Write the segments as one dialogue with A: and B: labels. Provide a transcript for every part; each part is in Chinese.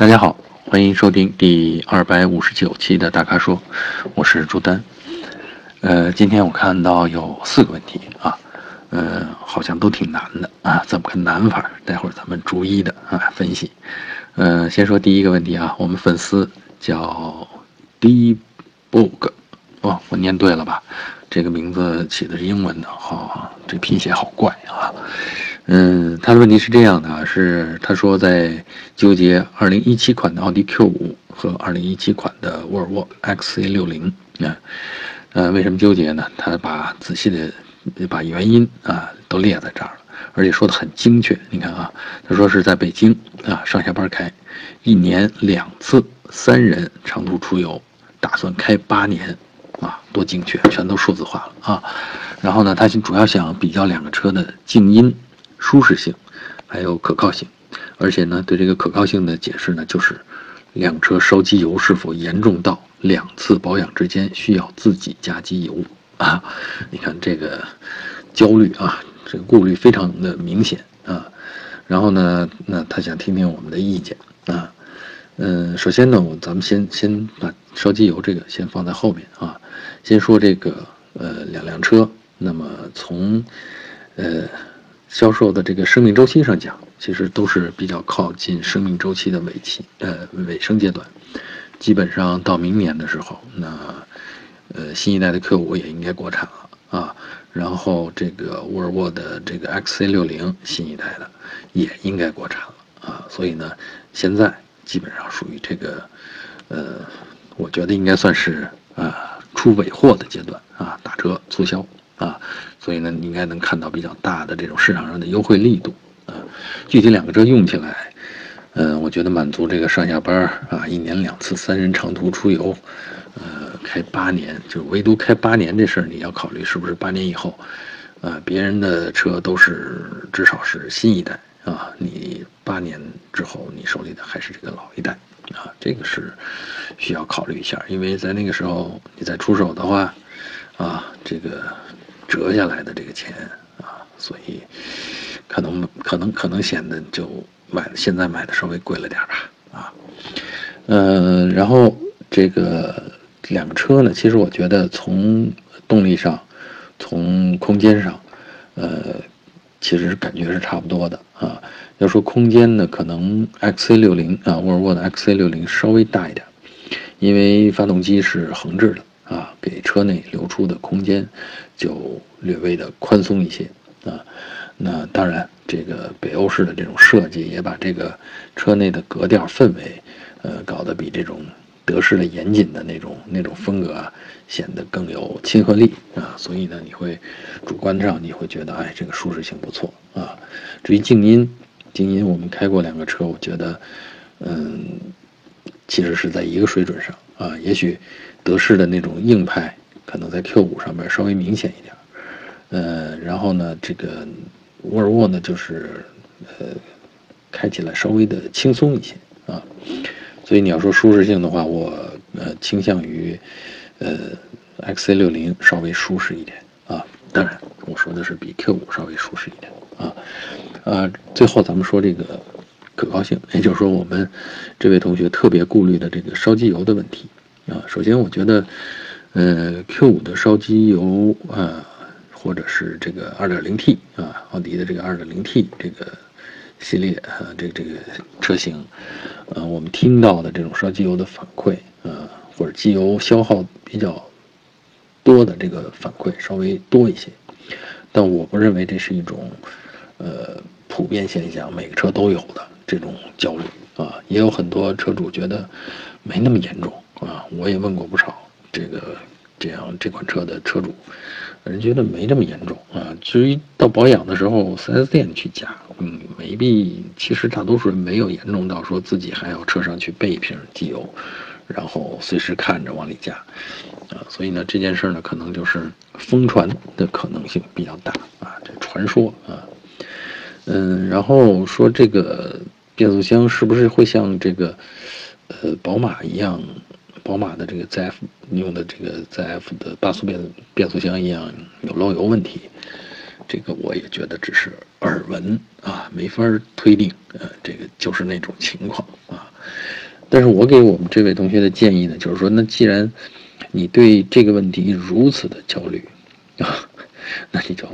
A: 大家好，欢迎收听第二百五十九期的大咖说，我是朱丹。呃，今天我看到有四个问题啊，呃，好像都挺难的啊，怎么个难法？待会儿咱们逐一的啊分析。呃，先说第一个问题啊，我们粉丝叫 D Book，哦，我念对了吧？这个名字起的是英文的，好，这拼写好怪啊。嗯，他的问题是这样的啊，是他说在纠结2017款的奥迪 Q5 和2017款的沃尔沃 XC60 啊，呃，为什么纠结呢？他把仔细的把原因啊都列在这儿了，而且说的很精确。你看啊，他说是在北京啊上下班开，一年两次三人长途出游，打算开八年啊，多精确，全都数字化了啊。然后呢，他主要想比较两个车的静音。舒适性，还有可靠性，而且呢，对这个可靠性的解释呢，就是两车烧机油是否严重到两次保养之间需要自己加机油啊？你看这个焦虑啊，这个顾虑非常的明显啊。然后呢，那他想听听我们的意见啊。嗯，首先呢，我咱们先先把烧机油这个先放在后面啊，先说这个呃两辆车，那么从呃。销售的这个生命周期上讲，其实都是比较靠近生命周期的尾期，呃，尾声阶段，基本上到明年的时候，那，呃，新一代的 Q5 也应该国产了啊，然后这个沃尔沃的这个 XC60 新一代的也应该国产了啊，所以呢，现在基本上属于这个，呃，我觉得应该算是啊出尾货的阶段啊，打折促销。啊，所以呢，你应该能看到比较大的这种市场上的优惠力度啊。具体两个车用起来，嗯，我觉得满足这个上下班啊，一年两次三人长途出游，呃，开八年，就唯独开八年这事儿，你要考虑是不是八年以后，啊，别人的车都是至少是新一代啊，你八年之后你手里的还是这个老一代啊，这个是需要考虑一下，因为在那个时候你再出手的话，啊，这个。折下来的这个钱啊，所以可能可能可能显得就买现在买的稍微贵了点吧啊，呃，然后这个两个车呢，其实我觉得从动力上，从空间上，呃，其实感觉是差不多的啊。要说空间呢，可能 XC60 啊，沃尔沃的 XC60 稍微大一点，因为发动机是横置的。啊，给车内留出的空间就略微的宽松一些啊。那当然，这个北欧式的这种设计也把这个车内的格调氛围，呃，搞得比这种德式的严谨的那种那种风格啊，显得更有亲和力啊。所以呢，你会主观上你会觉得，哎，这个舒适性不错啊。至于静音，静音我们开过两个车，我觉得，嗯，其实是在一个水准上啊，也许。德式的那种硬派，可能在 Q5 上面稍微明显一点，呃，然后呢，这个沃尔沃呢，就是呃，开起来稍微的轻松一些啊，所以你要说舒适性的话，我呃倾向于呃 XC60 稍微舒适一点啊，当然我说的是比 Q5 稍微舒适一点啊，呃，最后咱们说这个可靠性，也就是说我们这位同学特别顾虑的这个烧机油的问题。啊，首先我觉得，呃，Q5 的烧机油啊，或者是这个 2.0T 啊，奥迪的这个 2.0T 这个系列啊，这个这个车型，呃，我们听到的这种烧机油的反馈啊，或者机油消耗比较多的这个反馈稍微多一些，但我不认为这是一种呃普遍现象，每个车都有的。这种焦虑啊，也有很多车主觉得没那么严重。啊，我也问过不少这个这样这款车的车主，人觉得没这么严重啊。至于到保养的时候，4S 店去加，嗯，没必。其实大多数人没有严重到说自己还要车上去备一瓶机油，然后随时看着往里加，啊，所以呢这件事呢可能就是疯传的可能性比较大啊，这传说啊，嗯，然后说这个变速箱是不是会像这个呃宝马一样？宝马的这个 ZF 用的这个 ZF 的八速变变速箱一样有漏油问题，这个我也觉得只是耳闻啊，没法推定。呃，这个就是那种情况啊。但是我给我们这位同学的建议呢，就是说，那既然你对这个问题如此的焦虑啊，那你就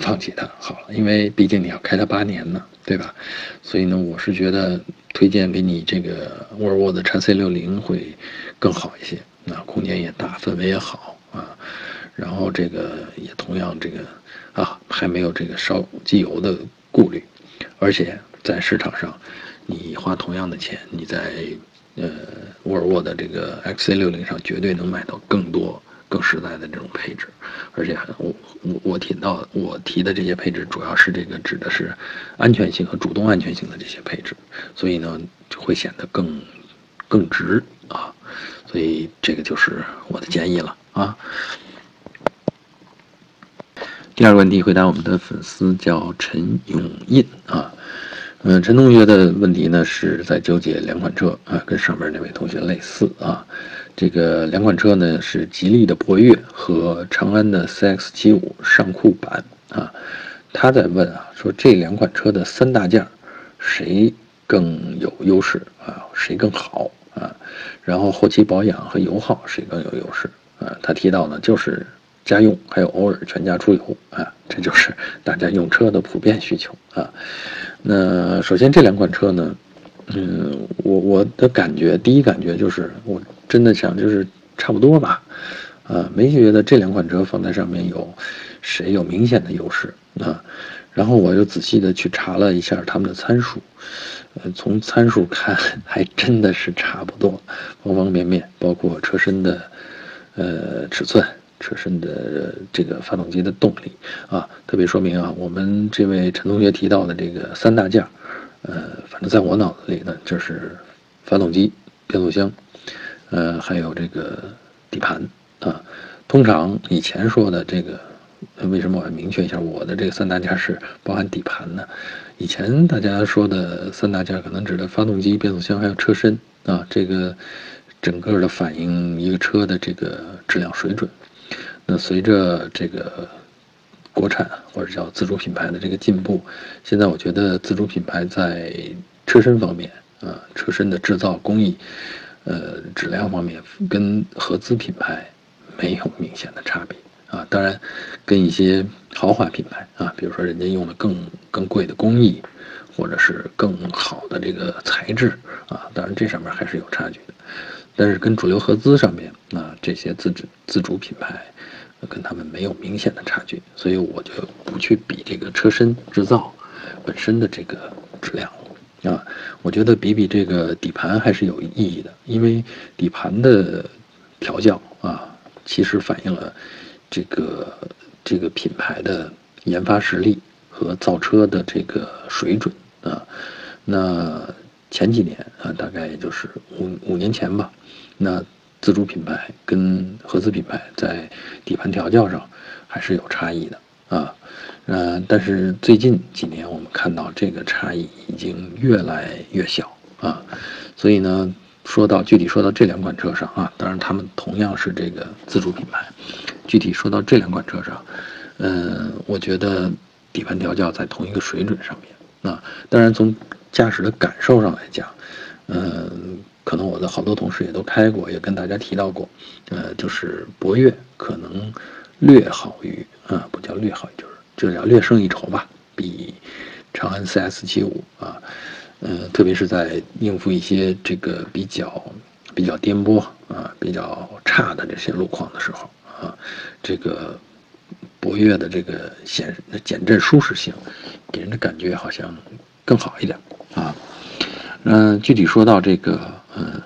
A: 放弃它好了，因为毕竟你要开它八年呢，对吧？所以呢，我是觉得推荐给你这个沃尔沃的 x C 六零会更好一些，那空间也大，氛围也好啊，然后这个也同样这个啊，还没有这个烧机油的顾虑，而且在市场上，你花同样的钱，你在呃沃尔沃的这个 X C 六零上绝对能买到更多。更实在的这种配置，而且我我我提到我提的这些配置，主要是这个指的是安全性和主动安全性的这些配置，所以呢就会显得更更值啊，所以这个就是我的建议了啊。第二个问题回答我们的粉丝叫陈永印啊，嗯，陈同学的问题呢是在纠结两款车啊，跟上面那位同学类似啊。这个两款车呢是吉利的博越和长安的 CX-75 上酷版啊，他在问啊，说这两款车的三大件谁更有优势啊？谁更好啊？然后后期保养和油耗谁更有优势啊？他提到呢就是家用还有偶尔全家出游啊，这就是大家用车的普遍需求啊。那首先这两款车呢，嗯，我我的感觉第一感觉就是我。真的想就是差不多吧，啊，没觉得这两款车放在上面有谁有明显的优势啊。然后我又仔细的去查了一下他们的参数，呃，从参数看还真的是差不多，方方面面，包括车身的呃尺寸、车身的这个发动机的动力啊。特别说明啊，我们这位陈同学提到的这个三大件，呃，反正在我脑子里呢，就是发动机、变速箱。呃，还有这个底盘啊，通常以前说的这个，为什么我要明确一下我的这个三大件是包含底盘呢？以前大家说的三大件可能指的发动机、变速箱还有车身啊，这个整个的反映一个车的这个质量水准。那随着这个国产或者叫自主品牌的这个进步，现在我觉得自主品牌在车身方面啊，车身的制造工艺。呃，质量方面跟合资品牌没有明显的差别啊。当然，跟一些豪华品牌啊，比如说人家用了更更贵的工艺，或者是更好的这个材质啊，当然这上面还是有差距的。但是跟主流合资上面啊，这些自主自主品牌跟他们没有明显的差距，所以我就不去比这个车身制造本身的这个质量。啊，我觉得比比这个底盘还是有意义的，因为底盘的调教啊，其实反映了这个这个品牌的研发实力和造车的这个水准啊。那前几年啊，大概也就是五五年前吧，那自主品牌跟合资品牌在底盘调教上还是有差异的啊。嗯，但是最近几年我们看到这个差异已经越来越小啊，所以呢，说到具体说到这两款车上啊，当然他们同样是这个自主品牌，具体说到这两款车上，嗯，我觉得底盘调教在同一个水准上面啊，当然从驾驶的感受上来讲，嗯，可能我的好多同事也都开过，也跟大家提到过，呃，就是博越可能略好于啊，不叫略好于就是。这叫略胜一筹吧，比长安 CS75 啊，呃，特别是在应付一些这个比较比较颠簸啊、比较差的这些路况的时候啊，这个博越的这个显减震舒适性，给人的感觉好像更好一点啊。嗯，具体说到这个呃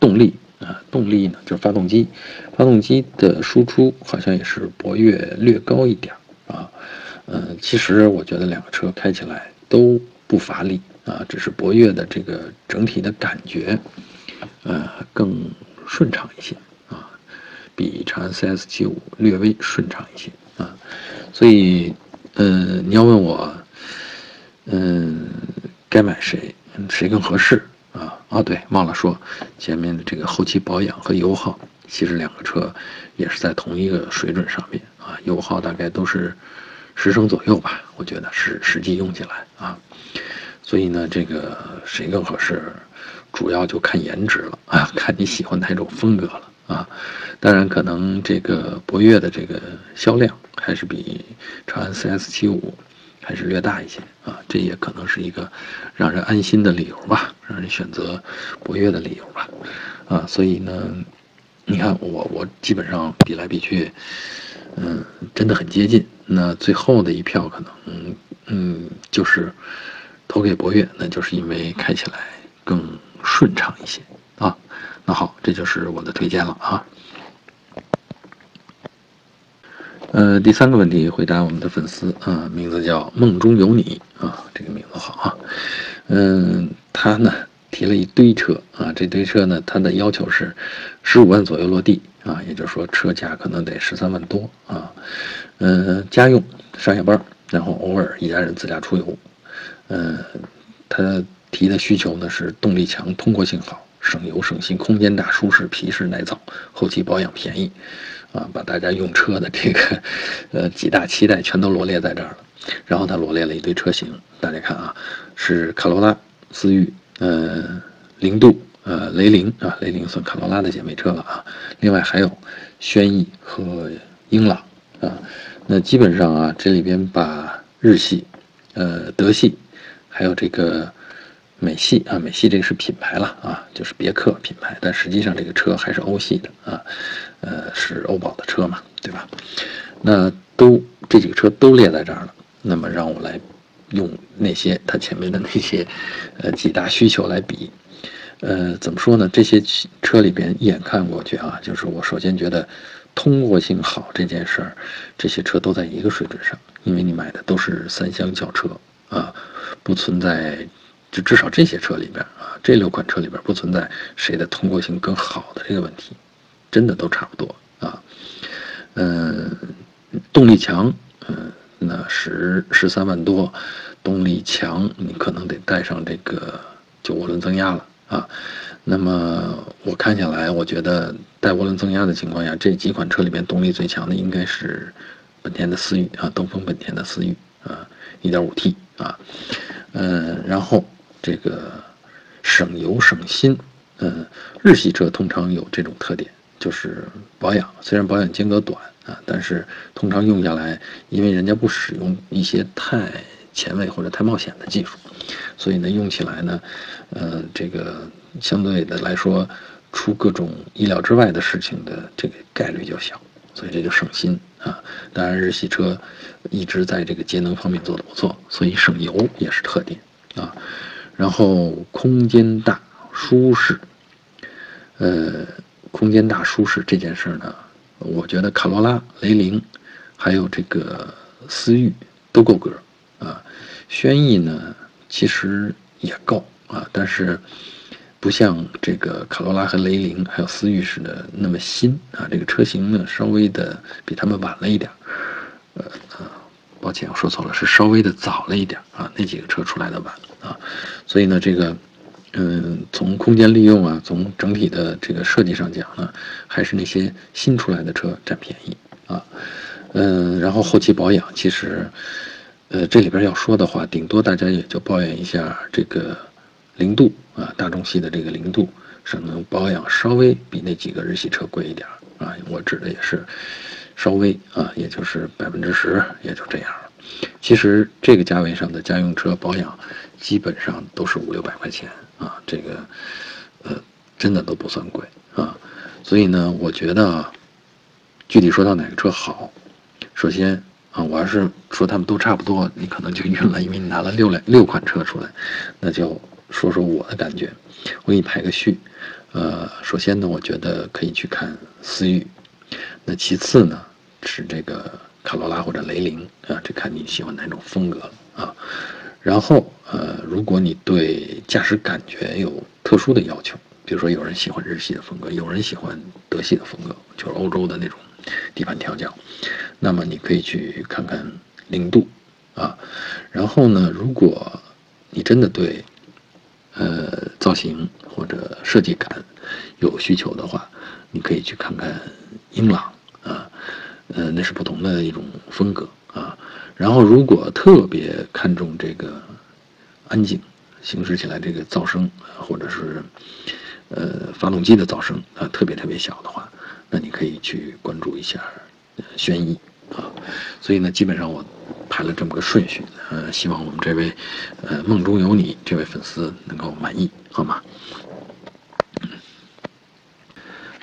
A: 动力啊，动力呢就是发动机，发动机的输出好像也是博越略高一点。嗯，其实我觉得两个车开起来都不乏力啊，只是博越的这个整体的感觉，呃，更顺畅一些啊，比长安 CS75 略微顺畅一些啊，所以，嗯，你要问我，嗯，该买谁，谁更合适啊？啊，对，忘了说，前面的这个后期保养和油耗，其实两个车也是在同一个水准上面啊，油耗大概都是。十升左右吧，我觉得是实际用起来啊，所以呢，这个谁更合适，主要就看颜值了啊，看你喜欢哪种风格了啊。当然，可能这个博越的这个销量还是比长安 CS 七五还是略大一些啊，这也可能是一个让人安心的理由吧，让人选择博越的理由吧。啊，所以呢，你看我我基本上比来比去，嗯，真的很接近。那最后的一票可能，嗯，就是投给博越，那就是因为开起来更顺畅一些啊。那好，这就是我的推荐了啊。呃，第三个问题回答我们的粉丝啊，名字叫梦中有你啊，这个名字好啊。嗯，他呢？提了一堆车啊，这堆车呢，他的要求是十五万左右落地啊，也就是说车价可能得十三万多啊。嗯，家用上下班，然后偶尔一家人自驾出游。嗯，他提的需求呢是动力强、通过性好、省油省心、空间大、舒适、皮实耐造、后期保养便宜啊，把大家用车的这个呃几大期待全都罗列在这儿了。然后他罗列了一堆车型，大家看啊，是卡罗拉、思域。呃，零度，呃，雷凌啊，雷凌算卡罗拉的姐妹车了啊。另外还有轩逸和英朗啊。那基本上啊，这里边把日系、呃，德系，还有这个美系啊，美系这个是品牌了啊，就是别克品牌，但实际上这个车还是欧系的啊，呃，是欧宝的车嘛，对吧？那都这几个车都列在这儿了，那么让我来。用那些它前面的那些，呃几大需求来比，呃怎么说呢？这些车里边一眼看过去啊，就是我首先觉得通过性好这件事儿，这些车都在一个水准上，因为你买的都是三厢轿车啊，不存在，就至少这些车里边啊，这六款车里边不存在谁的通过性更好的这个问题，真的都差不多啊，嗯，动力强，嗯。那十十三万多，动力强，你可能得带上这个就涡轮增压了啊。那么我看下来，我觉得带涡轮增压的情况下，这几款车里边动力最强的应该是本田的思域啊，东风本田的思域啊，1.5T 啊，嗯，然后这个省油省心，嗯，日系车通常有这种特点，就是保养虽然保养间隔短。啊，但是通常用下来，因为人家不使用一些太前卫或者太冒险的技术，所以呢，用起来呢，呃，这个相对的来说，出各种意料之外的事情的这个概率就小，所以这就省心啊。当然，日系车一直在这个节能方面做得不错，所以省油也是特点啊。然后空间大、舒适，呃，空间大、舒适这件事呢。我觉得卡罗拉、雷凌，还有这个思域都够格。轩逸呢，其实也够啊，但是不像这个卡罗拉和雷凌还有思域似的那么新啊。这个车型呢，稍微的比他们晚了一点呃呃，抱歉，我说错了，是稍微的早了一点啊。那几个车出来的晚啊，所以呢，这个。嗯，从空间利用啊，从整体的这个设计上讲呢，还是那些新出来的车占便宜啊。嗯，然后后期保养，其实，呃，这里边要说的话，顶多大家也就抱怨一下这个零度啊，大众系的这个零度，可能保养稍微比那几个日系车贵一点啊。我指的也是稍微啊，也就是百分之十，也就这样了。其实这个价位上的家用车保养，基本上都是五六百块钱。啊，这个，呃，真的都不算贵啊，所以呢，我觉得啊，具体说到哪个车好，首先啊，我要是说他们都差不多，你可能就晕了，因为你拿了六辆六款车出来，那就说说我的感觉，我给你排个序，呃，首先呢，我觉得可以去看思域，那其次呢是这个卡罗拉或者雷凌啊，这看你喜欢哪种风格啊。然后，呃，如果你对驾驶感觉有特殊的要求，比如说有人喜欢日系的风格，有人喜欢德系的风格，就是欧洲的那种底盘调教，那么你可以去看看零度，啊，然后呢，如果你真的对，呃，造型或者设计感有需求的话，你可以去看看英朗，啊，呃，那是不同的一种风格。啊，然后如果特别看重这个安静、行驶起来这个噪声，或者是呃发动机的噪声啊特别特别小的话，那你可以去关注一下轩逸啊。所以呢，基本上我排了这么个顺序，呃，希望我们这位呃梦中有你这位粉丝能够满意，好吗？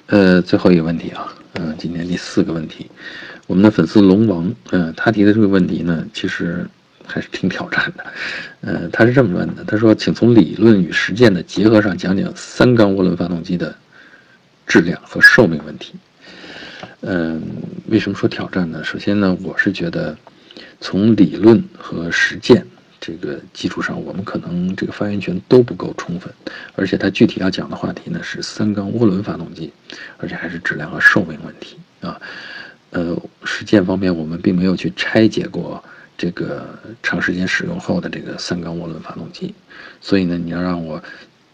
A: 呃，最后一个问题啊，嗯，今天第四个问题，我们的粉丝龙王，嗯，他提的这个问题呢，其实还是挺挑战的，呃，他是这么问的，他说，请从理论与实践的结合上讲讲三缸涡轮发动机的质量和寿命问题。嗯，为什么说挑战呢？首先呢，我是觉得从理论和实践。这个基础上，我们可能这个发言权都不够充分，而且他具体要讲的话题呢是三缸涡轮发动机，而且还是质量和寿命问题啊。呃，实践方面我们并没有去拆解过这个长时间使用后的这个三缸涡轮发动机，所以呢，你要让我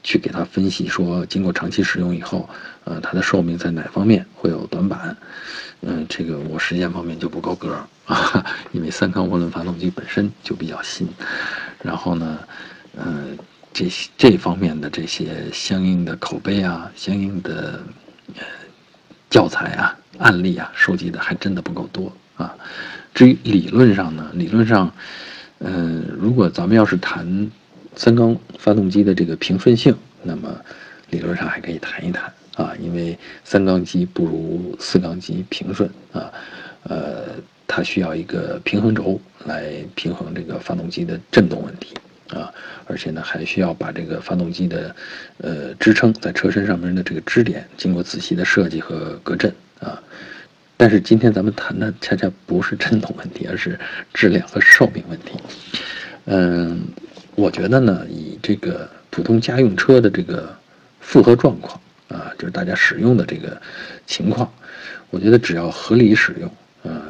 A: 去给他分析说，经过长期使用以后，呃，它的寿命在哪方面会有短板？嗯，这个我实践方面就不够格。啊，因为三缸涡轮发动机本身就比较新，然后呢，呃，这些这方面的这些相应的口碑啊，相应的呃教材啊、案例啊，收集的还真的不够多啊。至于理论上呢，理论上，嗯，如果咱们要是谈三缸发动机的这个平顺性，那么理论上还可以谈一谈啊，因为三缸机不如四缸机平顺啊，呃。它需要一个平衡轴来平衡这个发动机的振动问题啊，而且呢还需要把这个发动机的呃支撑在车身上面的这个支点经过仔细的设计和隔震啊。但是今天咱们谈的恰恰不是振动问题，而是质量和寿命问题。嗯，我觉得呢，以这个普通家用车的这个负荷状况啊，就是大家使用的这个情况，我觉得只要合理使用啊。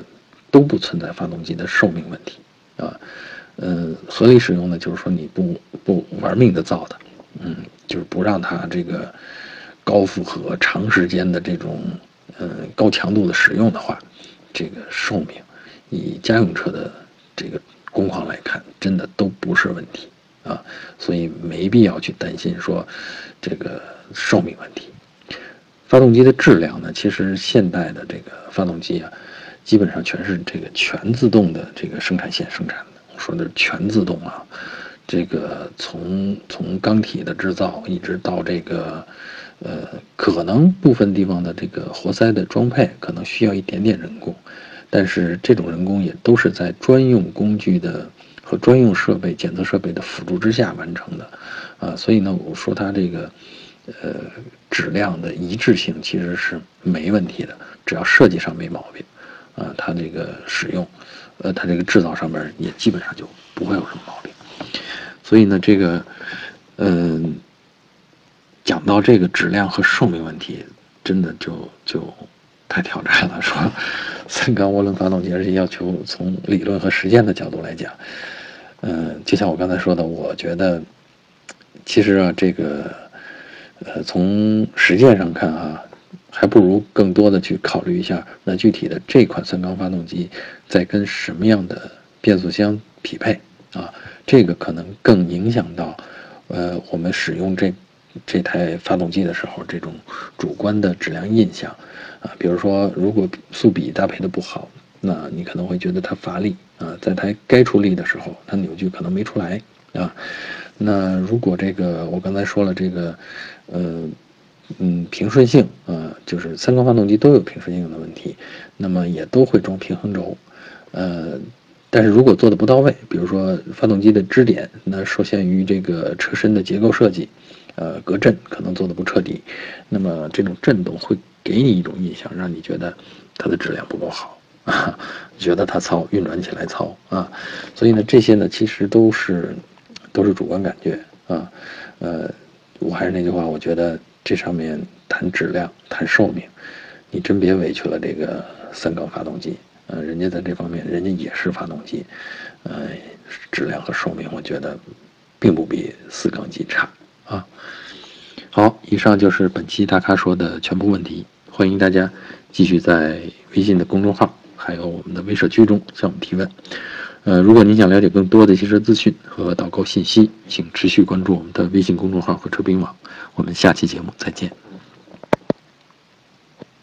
A: 都不存在发动机的寿命问题，啊，呃，合理使用呢，就是说你不不玩命的造的，嗯，就是不让它这个高负荷、长时间的这种嗯高强度的使用的话，这个寿命以家用车的这个工况来看，真的都不是问题啊，所以没必要去担心说这个寿命问题。发动机的质量呢，其实现代的这个发动机啊。基本上全是这个全自动的这个生产线生产的，我说的是全自动啊，这个从从钢体的制造一直到这个，呃，可能部分地方的这个活塞的装配可能需要一点点人工，但是这种人工也都是在专用工具的和专用设备检测设备的辅助之下完成的，啊，所以呢，我说它这个，呃，质量的一致性其实是没问题的，只要设计上没毛病。啊，它这个使用，呃，它这个制造上面也基本上就不会有什么毛病。所以呢，这个，嗯，讲到这个质量和寿命问题，真的就就太挑战了。说 三缸涡轮发动机，而且要求从理论和实践的角度来讲，嗯，就像我刚才说的，我觉得其实啊，这个，呃，从实践上看啊。还不如更多的去考虑一下，那具体的这款三缸发动机在跟什么样的变速箱匹配啊？这个可能更影响到，呃，我们使用这这台发动机的时候这种主观的质量印象啊。比如说，如果速比搭配的不好，那你可能会觉得它乏力啊，在它该出力的时候，它扭矩可能没出来啊。那如果这个我刚才说了这个，呃。嗯，平顺性啊，就是三缸发动机都有平顺性的问题，那么也都会装平衡轴，呃，但是如果做的不到位，比如说发动机的支点，那受限于这个车身的结构设计，呃，隔震可能做的不彻底，那么这种震动会给你一种印象，让你觉得它的质量不够好啊，觉得它糙，运转起来糙啊，所以呢，这些呢其实都是都是主观感觉啊，呃，我还是那句话，我觉得。这上面谈质量、谈寿命，你真别委屈了这个三缸发动机。呃，人家在这方面，人家也是发动机，呃，质量和寿命，我觉得并不比四缸机差啊。好，以上就是本期大咖说的全部问题。欢迎大家继续在微信的公众号，还有我们的微社区中向我们提问。呃，如果您想了解更多的汽车资讯和导购信息，请持续关注我们的微信公众号和车评网。我们下期节目再见。